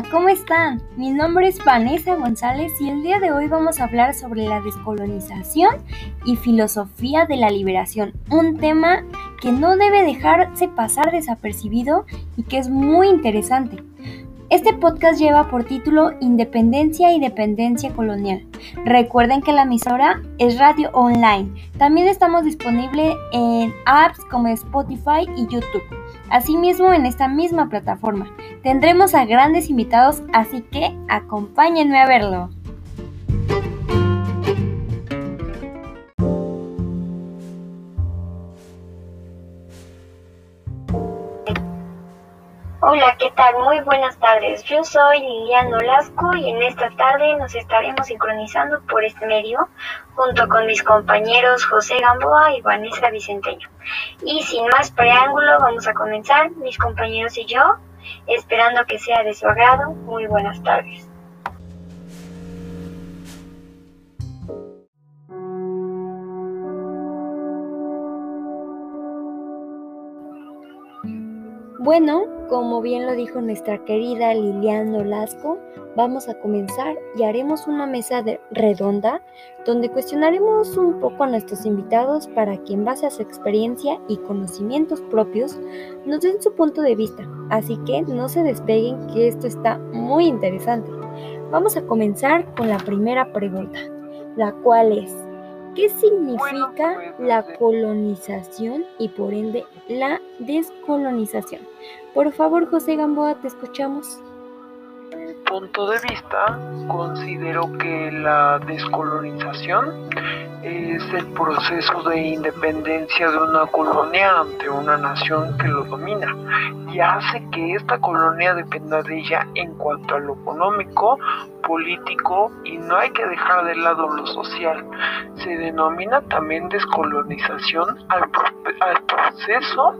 ¿cómo están? Mi nombre es Vanessa González y el día de hoy vamos a hablar sobre la descolonización y filosofía de la liberación, un tema que no debe dejarse pasar desapercibido y que es muy interesante. Este podcast lleva por título Independencia y Dependencia Colonial. Recuerden que la emisora es radio online. También estamos disponibles en apps como Spotify y YouTube. Asimismo, en esta misma plataforma tendremos a grandes invitados, así que acompáñenme a verlo. ¿Qué tal? Muy buenas tardes. Yo soy Liliana Olasco y en esta tarde nos estaremos sincronizando por este medio junto con mis compañeros José Gamboa y Vanessa Vicenteño. Y sin más preámbulo, vamos a comenzar, mis compañeros y yo, esperando que sea de su agrado. Muy buenas tardes. Bueno, como bien lo dijo nuestra querida Liliana Olasco, vamos a comenzar y haremos una mesa redonda donde cuestionaremos un poco a nuestros invitados para que en base a su experiencia y conocimientos propios nos den su punto de vista. Así que no se despeguen que esto está muy interesante. Vamos a comenzar con la primera pregunta, la cual es, ¿Qué significa la colonización y por ende la descolonización? Por favor, José Gamboa, te escuchamos. Punto de vista, considero que la descolonización es el proceso de independencia de una colonia ante una nación que lo domina y hace que esta colonia dependa de ella en cuanto a lo económico, político y no hay que dejar de lado lo social. Se denomina también descolonización al, al proceso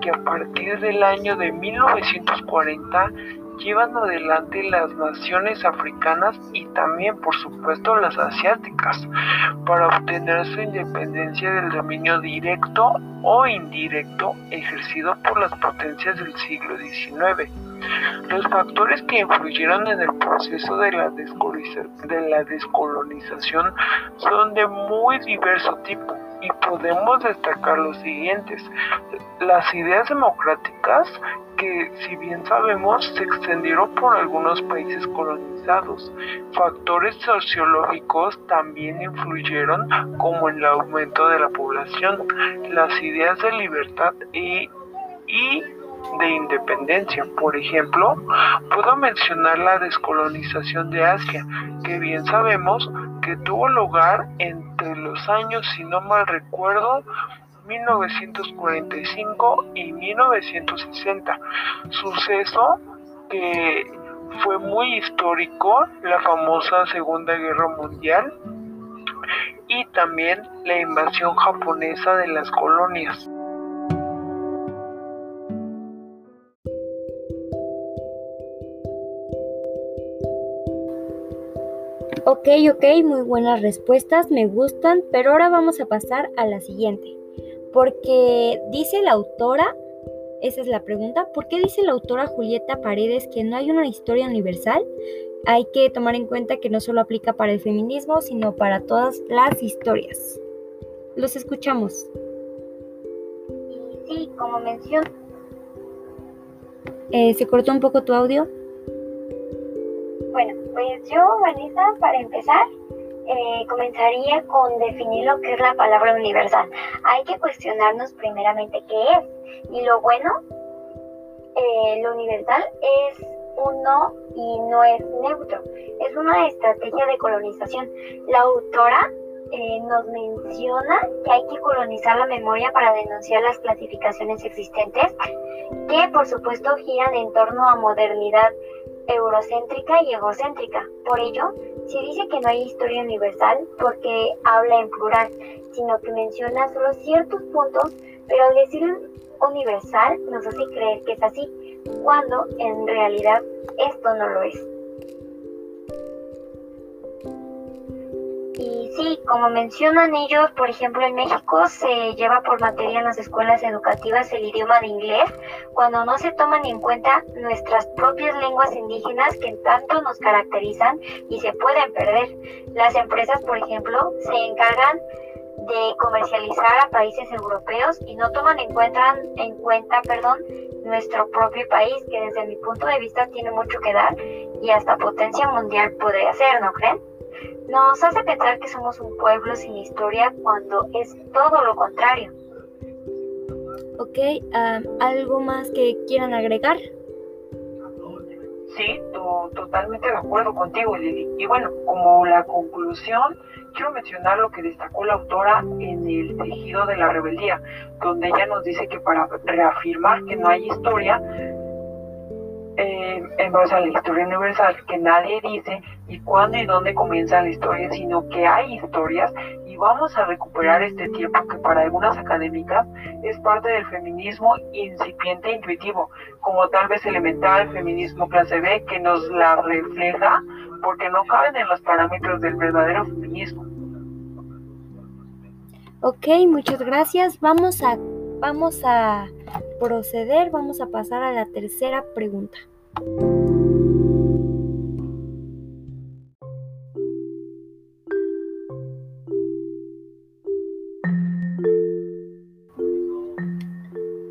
que a partir del año de 1940 llevan adelante las naciones africanas y también por supuesto las asiáticas para obtener su independencia del dominio directo o indirecto ejercido por las potencias del siglo XIX. Los factores que influyeron en el proceso de la, de la descolonización son de muy diverso tipo y podemos destacar los siguientes. Las ideas democráticas que, si bien sabemos, se extendieron por algunos países colonizados. Factores sociológicos también influyeron, como el aumento de la población, las ideas de libertad y, y de independencia. Por ejemplo, puedo mencionar la descolonización de Asia, que bien sabemos que tuvo lugar entre años, si no mal recuerdo, 1945 y 1960, suceso que fue muy histórico, la famosa Segunda Guerra Mundial y también la invasión japonesa de las colonias. Ok, ok, muy buenas respuestas, me gustan, pero ahora vamos a pasar a la siguiente. Porque dice la autora, esa es la pregunta, ¿por qué dice la autora Julieta Paredes que no hay una historia universal? Hay que tomar en cuenta que no solo aplica para el feminismo, sino para todas las historias. Los escuchamos. Sí, como mencionó. Eh, ¿Se cortó un poco tu audio? Bueno, pues yo, Vanessa, para empezar, eh, comenzaría con definir lo que es la palabra universal. Hay que cuestionarnos primeramente qué es. Y lo bueno, eh, lo universal es uno y no es neutro. Es una estrategia de colonización. La autora eh, nos menciona que hay que colonizar la memoria para denunciar las clasificaciones existentes, que por supuesto giran en torno a modernidad eurocéntrica y egocéntrica. Por ello, se dice que no hay historia universal porque habla en plural, sino que menciona solo ciertos puntos, pero al decir universal nos hace creer que es así, cuando en realidad esto no lo es. Sí, como mencionan ellos, por ejemplo, en México se lleva por materia en las escuelas educativas el idioma de inglés, cuando no se toman en cuenta nuestras propias lenguas indígenas que tanto nos caracterizan y se pueden perder. Las empresas, por ejemplo, se encargan de comercializar a países europeos y no toman en cuenta, en cuenta perdón, nuestro propio país, que desde mi punto de vista tiene mucho que dar y hasta potencia mundial podría ser, ¿no creen? Nos hace pensar que somos un pueblo sin historia cuando es todo lo contrario. Ok, ¿algo más que quieran agregar? Sí, totalmente de acuerdo contigo, Lili. Y bueno, como la conclusión, quiero mencionar lo que destacó la autora en el tejido de la rebeldía, donde ella nos dice que para reafirmar que no hay historia, en base a la historia universal, que nadie dice y cuándo y dónde comienza la historia, sino que hay historias y vamos a recuperar este tiempo que para algunas académicas es parte del feminismo incipiente e intuitivo, como tal vez elemental, feminismo clase B, que nos la refleja porque no caben en los parámetros del verdadero feminismo. Ok, muchas gracias. Vamos a, vamos a proceder, vamos a pasar a la tercera pregunta.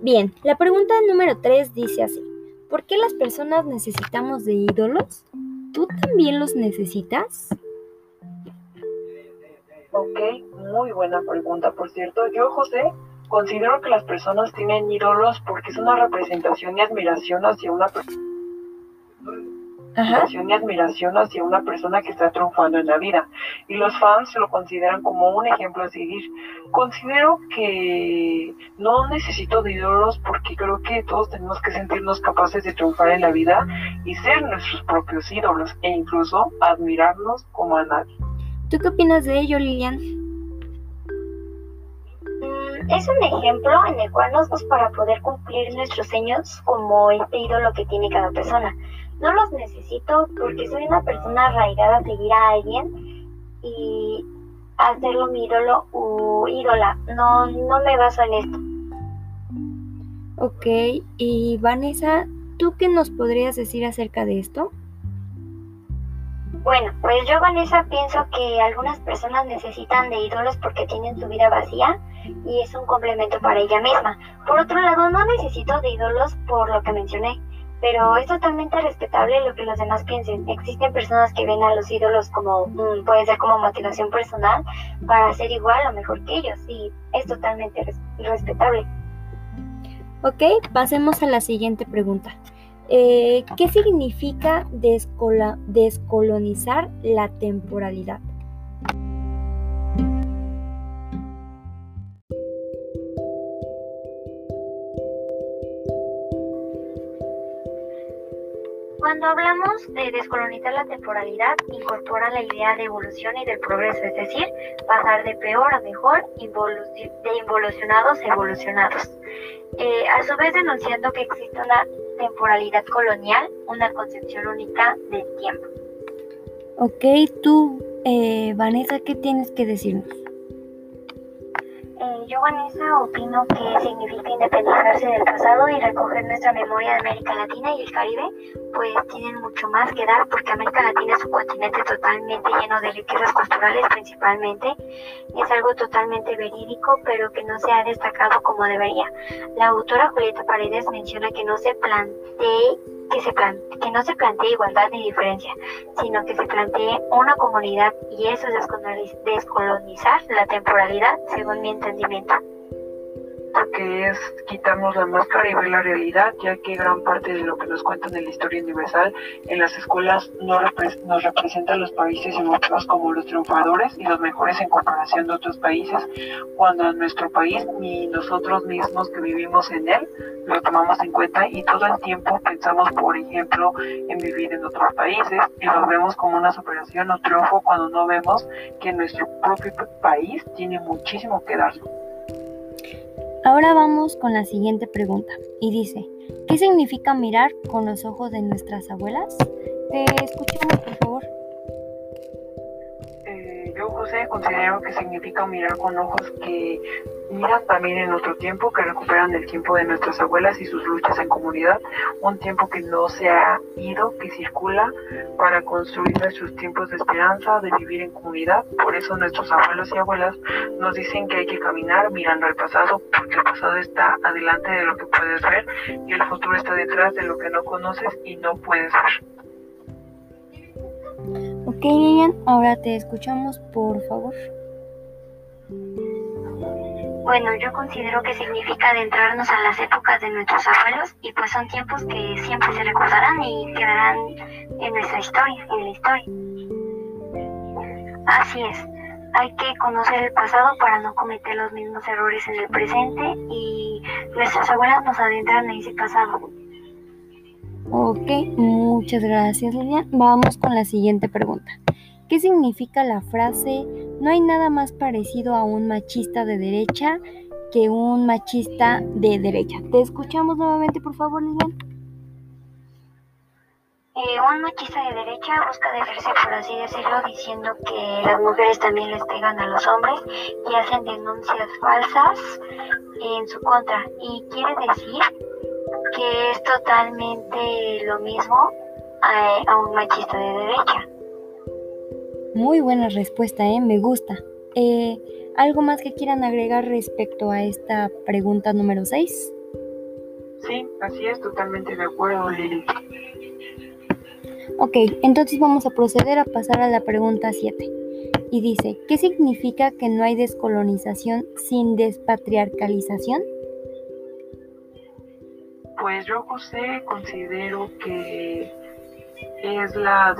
Bien, la pregunta número 3 dice así, ¿por qué las personas necesitamos de ídolos? ¿Tú también los necesitas? Ok, muy buena pregunta, por cierto. Yo, José, considero que las personas tienen ídolos porque es una representación y admiración hacia una persona y admiración hacia una persona que está triunfando en la vida. Y los fans lo consideran como un ejemplo a seguir. Considero que no necesito de ídolos porque creo que todos tenemos que sentirnos capaces de triunfar en la vida y ser nuestros propios ídolos e incluso admirarnos como a nadie. ¿Tú qué opinas de ello, Lilian? Mm, es un ejemplo en el cual nos para poder cumplir nuestros sueños como este ídolo que tiene cada persona. No los necesito porque soy una persona arraigada a seguir a alguien y hacerlo mi ídolo o ídola. No, no me baso en esto. Ok, y Vanessa, ¿tú qué nos podrías decir acerca de esto? Bueno, pues yo Vanessa pienso que algunas personas necesitan de ídolos porque tienen su vida vacía y es un complemento para ella misma. Por otro lado, no necesito de ídolos por lo que mencioné pero es totalmente respetable lo que los demás piensen. Existen personas que ven a los ídolos como, mm, puede ser como motivación personal para ser igual o mejor que ellos y es totalmente respetable. Ok, pasemos a la siguiente pregunta. Eh, ¿Qué significa descolonizar la temporalidad? Cuando hablamos de descolonizar la temporalidad, incorpora la idea de evolución y del progreso, es decir, pasar de peor a mejor, de involucionados a evolucionados. Eh, a su vez denunciando que existe una temporalidad colonial, una concepción única del tiempo. Ok, tú, eh, Vanessa, ¿qué tienes que decirnos? Yo, Vanessa, opino que significa independizarse del pasado y recoger nuestra memoria de América Latina y el Caribe, pues tienen mucho más que dar porque América Latina es un continente totalmente lleno de riquezas culturales principalmente. Es algo totalmente verídico, pero que no se ha destacado como debería. La autora Julieta Paredes menciona que no se plantee que, se que no se plantee igualdad ni diferencia, sino que se plantee una comunidad y eso es descolonizar la temporalidad, según mi entendimiento que es quitarnos la máscara y ver la realidad, ya que gran parte de lo que nos cuentan en la historia universal en las escuelas no nos representan los países europeos como los triunfadores y los mejores en comparación de otros países, cuando en nuestro país ni nosotros mismos que vivimos en él lo tomamos en cuenta y todo el tiempo pensamos, por ejemplo, en vivir en otros países y lo vemos como una superación o triunfo cuando no vemos que nuestro propio país tiene muchísimo que darnos. Ahora vamos con la siguiente pregunta y dice, ¿qué significa mirar con los ojos de nuestras abuelas? Te escuchamos, por favor. Eh, yo, José, considero que significa mirar con ojos que miran también en otro tiempo, que recuperan el tiempo de nuestras abuelas y sus luchas en comunidad, un tiempo que no se ha ido, que circula para construir nuestros tiempos de esperanza, de vivir en comunidad. Por eso nuestros abuelos y abuelas nos dicen que hay que caminar mirando al pasado, porque el pasado está adelante de lo que puedes ver y el futuro está detrás de lo que no conoces y no puedes ver. Ok, Lilian, ahora te escuchamos, por favor. Bueno, yo considero que significa adentrarnos a las épocas de nuestros abuelos y pues son tiempos que siempre se recordarán y quedarán en nuestra historia, en la historia. Así es, hay que conocer el pasado para no cometer los mismos errores en el presente y nuestras abuelas nos adentran en ese pasado. Ok, muchas gracias Lilian. Vamos con la siguiente pregunta. ¿Qué significa la frase no hay nada más parecido a un machista de derecha que un machista de derecha? Te escuchamos nuevamente, por favor, Lilian. Eh, un machista de derecha busca defenderse, por así decirlo, diciendo que las mujeres también les pegan a los hombres y hacen denuncias falsas en su contra. Y quiere decir que es totalmente lo mismo a, un machista de derecha. Muy buena respuesta, ¿eh? me gusta. Eh, ¿Algo más que quieran agregar respecto a esta pregunta número 6? Sí, así es, totalmente de acuerdo, Lili. Ok, entonces vamos a proceder a pasar a la pregunta 7. Y dice, ¿qué significa que no hay descolonización sin despatriarcalización? Pues yo, José, considero que es la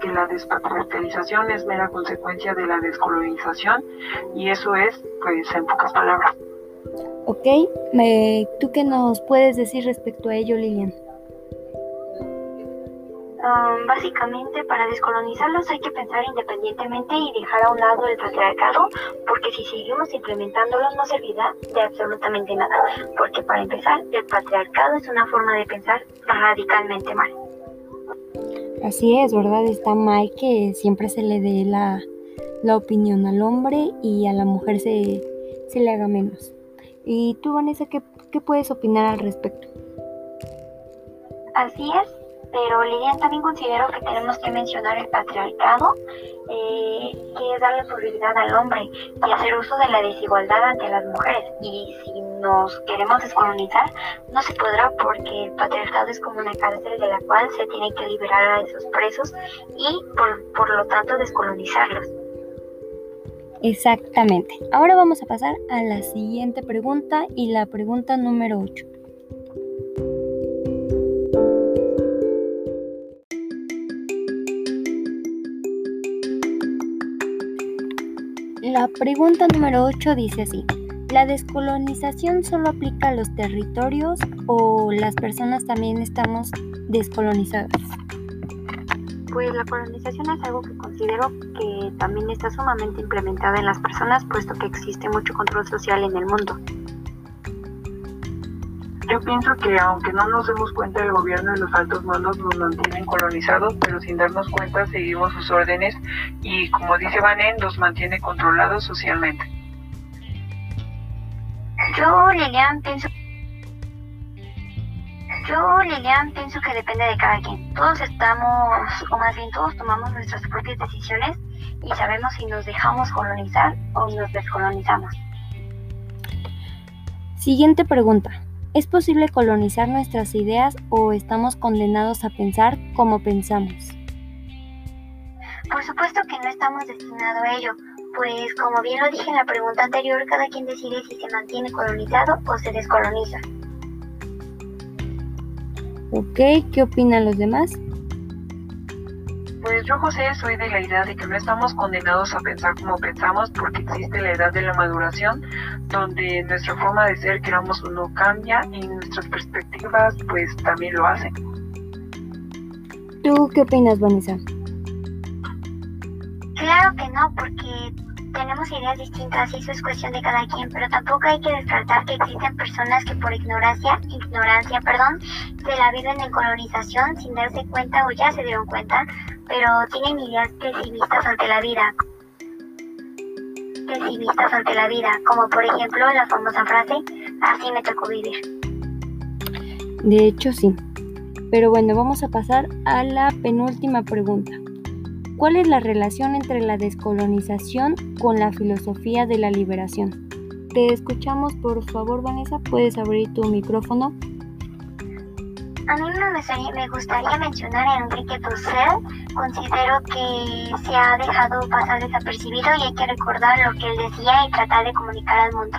que la despatriarcalización es mera consecuencia de la descolonización y eso es, pues, en pocas palabras. Ok, ¿tú qué nos puedes decir respecto a ello, Lilian? Um, básicamente, para descolonizarlos hay que pensar independientemente y dejar a un lado el patriarcado, porque si seguimos implementándolos no servirá de absolutamente nada. Porque para empezar, el patriarcado es una forma de pensar radicalmente mal. Así es, ¿verdad? Está mal que siempre se le dé la, opinión al hombre y a la mujer se, se le haga menos. ¿Y tú, Vanessa, qué, qué puedes opinar al respecto? Así es, pero Lilian también considero que tenemos que mencionar el patriarcado, eh, que es darle prioridad al hombre y hacer uso de la desigualdad ante las mujeres. Y si nos queremos descolonizar, no se podrá porque el patriarcado es como una cárcel de la cual se tiene que liberar a esos presos y por, por lo tanto descolonizarlos. Exactamente. Ahora vamos a pasar a la siguiente pregunta y la pregunta número 8. La pregunta número 8 dice así. ¿La descolonización solo aplica a los territorios o las personas también estamos descolonizadas? Pues la colonización es algo que considero que también está sumamente implementada en las personas, puesto que existe mucho control social en el mundo. Yo pienso que aunque no nos demos cuenta, el gobierno y los altos mandos nos mantienen colonizados, pero sin darnos cuenta seguimos sus órdenes y, como dice Vanen, nos mantiene controlados socialmente. Yo, Lilian, pienso... Yo, Lilian, pienso que depende de cada quien. Todos estamos, o más bien todos tomamos nuestras propias decisiones y sabemos si nos dejamos colonizar o nos descolonizamos. Siguiente pregunta. ¿Es posible colonizar nuestras ideas o estamos condenados a pensar como pensamos? Por supuesto que no estamos destinados a ello, pues como bien lo dije en la pregunta anterior, cada quien decide si se mantiene colonizado o se descoloniza. Ok, ¿qué opinan los demás? Pues yo, José, soy de la idea de que no estamos condenados a pensar como pensamos porque existe la edad de la maduración, donde nuestra forma de ser, queramos o no, cambia y nuestras perspectivas pues también lo hacen. ¿Tú qué opinas, Vanessa? Que no, porque tenemos ideas distintas y eso es cuestión de cada quien, pero tampoco hay que descartar que existen personas que por ignorancia, ignorancia, perdón, se la viven en colonización sin darse cuenta o ya se dieron cuenta, pero tienen ideas pesimistas ante la vida. pesimistas ante la vida, como por ejemplo la famosa frase, así me tocó vivir. De hecho, sí. Pero bueno, vamos a pasar a la penúltima pregunta. ¿Cuál es la relación entre la descolonización con la filosofía de la liberación? Te escuchamos, por favor, Vanessa. ¿Puedes abrir tu micrófono? A mí me gustaría, mencionar a Enrique Dussel. Considero que se ha dejado pasar desapercibido y hay que recordar lo que él decía y tratar de comunicar al mundo.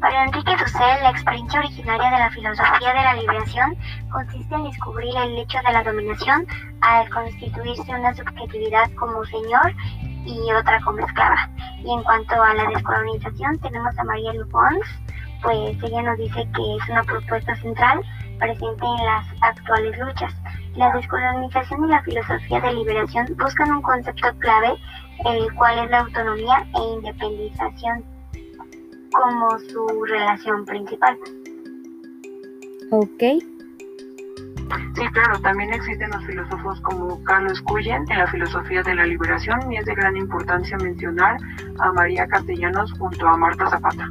Para Enrique Dussel, la experiencia originaria de la filosofía de la liberación consiste en descubrir el hecho de la dominación al constituirse una subjetividad como señor y otra como esclava. Y en cuanto a la descolonización, tenemos a María Pons, pues ella nos dice que es una propuesta central presente en las actuales luchas. La descolonización y la filosofía de liberación buscan un concepto clave, el cual es la autonomía e independización como su relación principal. Ok. Sí, claro, también existen los filósofos como Carlos Cuyen en la filosofía de la liberación y es de gran importancia mencionar a María Castellanos junto a Marta Zapata.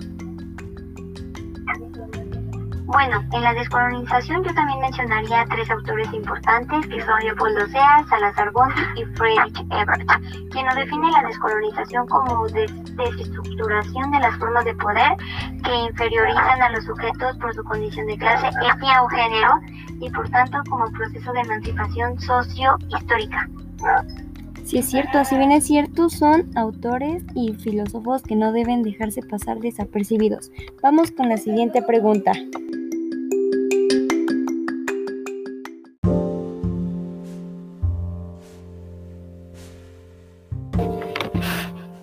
Bueno, en la descolonización yo también mencionaría tres autores importantes que son Leopoldo Sea, Salazar Bondi y Friedrich Ebert, quien nos define la descolonización como desestructuración de las formas de poder que inferiorizan a los sujetos por su condición de clase, etnia o género y por tanto como proceso de emancipación socio-histórica. Sí es cierto, así bien es cierto, son autores y filósofos que no deben dejarse pasar desapercibidos. Vamos con la siguiente pregunta.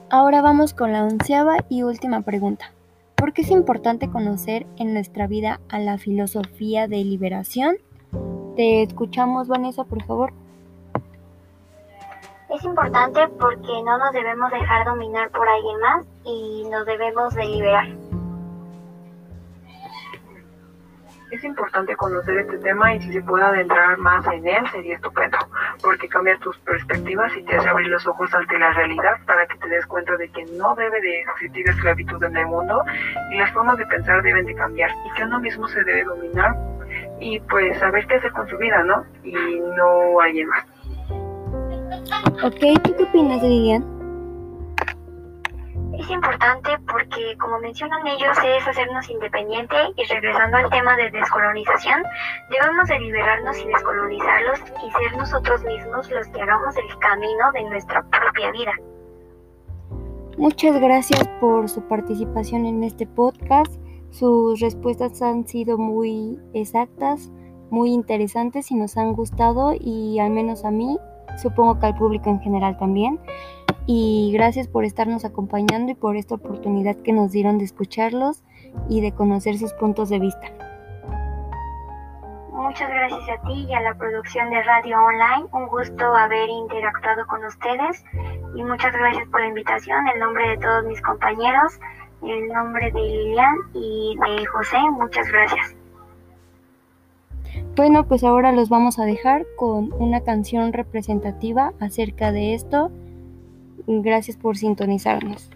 Ahora vamos con la onceava y última pregunta. ¿Por qué es importante conocer en nuestra vida a la filosofía de liberación? Te escuchamos, Vanessa, por favor. Es importante porque no nos debemos dejar dominar por alguien más y nos debemos de liberar. Es importante conocer este tema y si se puede adentrar más en él sería estupendo, porque cambia tus perspectivas y te hace abrir los ojos ante la realidad para que te des cuenta de que no debe de existir esclavitud en el mundo y las formas de pensar deben de cambiar y que uno mismo se debe dominar y pues saber qué hacer con su vida, ¿no? Y no alguien más. Ok, ¿tú qué opinas, Lilian? Es importante porque, como mencionan ellos, es hacernos independiente y regresando al tema de descolonización, debemos de liberarnos y descolonizarlos y ser nosotros mismos los que hagamos el camino de nuestra propia vida. Muchas gracias por su participación en este podcast. Sus respuestas han sido muy exactas, muy interesantes y nos han gustado y al menos a mí supongo que al público en general también. Y gracias por estarnos acompañando y por esta oportunidad que nos dieron de escucharlos y de conocer sus puntos de vista. Muchas gracias a ti y a la producción de Radio Online. Un gusto haber interactuado con ustedes y muchas gracias por la invitación. En nombre de todos mis compañeros, en nombre de Lilian y de José, muchas gracias. Bueno, pues ahora los vamos a dejar con una canción representativa acerca de esto. Gracias por sintonizarnos.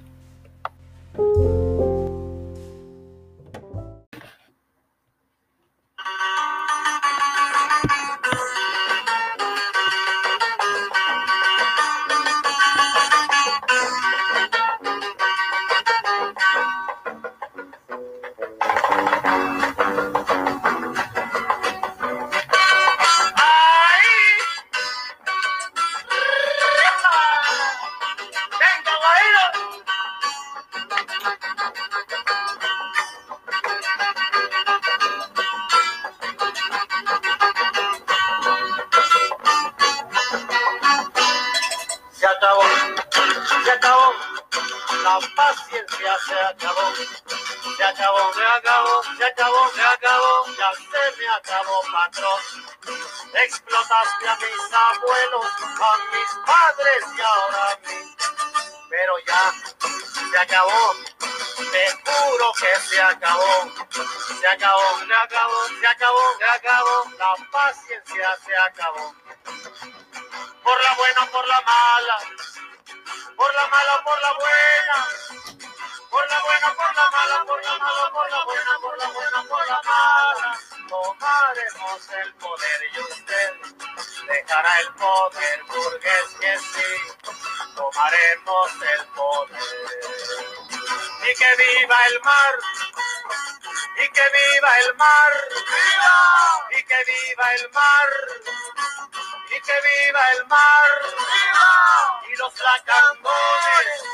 Patrón. Explotaste a mis abuelos, a mis padres y ahora a mí. Pero ya se acabó, te juro que se acabó, se acabó, se acabó, se acabó, se acabó, la paciencia se acabó. Por la buena, por la mala, por la mala, por la buena por la buena, por la mala, por la mala, por la buena, por la buena, por la mala. Tomaremos el poder y usted dejará el poder, burgués que sí, tomaremos el poder. Y que viva el mar, y que viva el mar, y que viva el mar, y que viva el mar, y los lacandones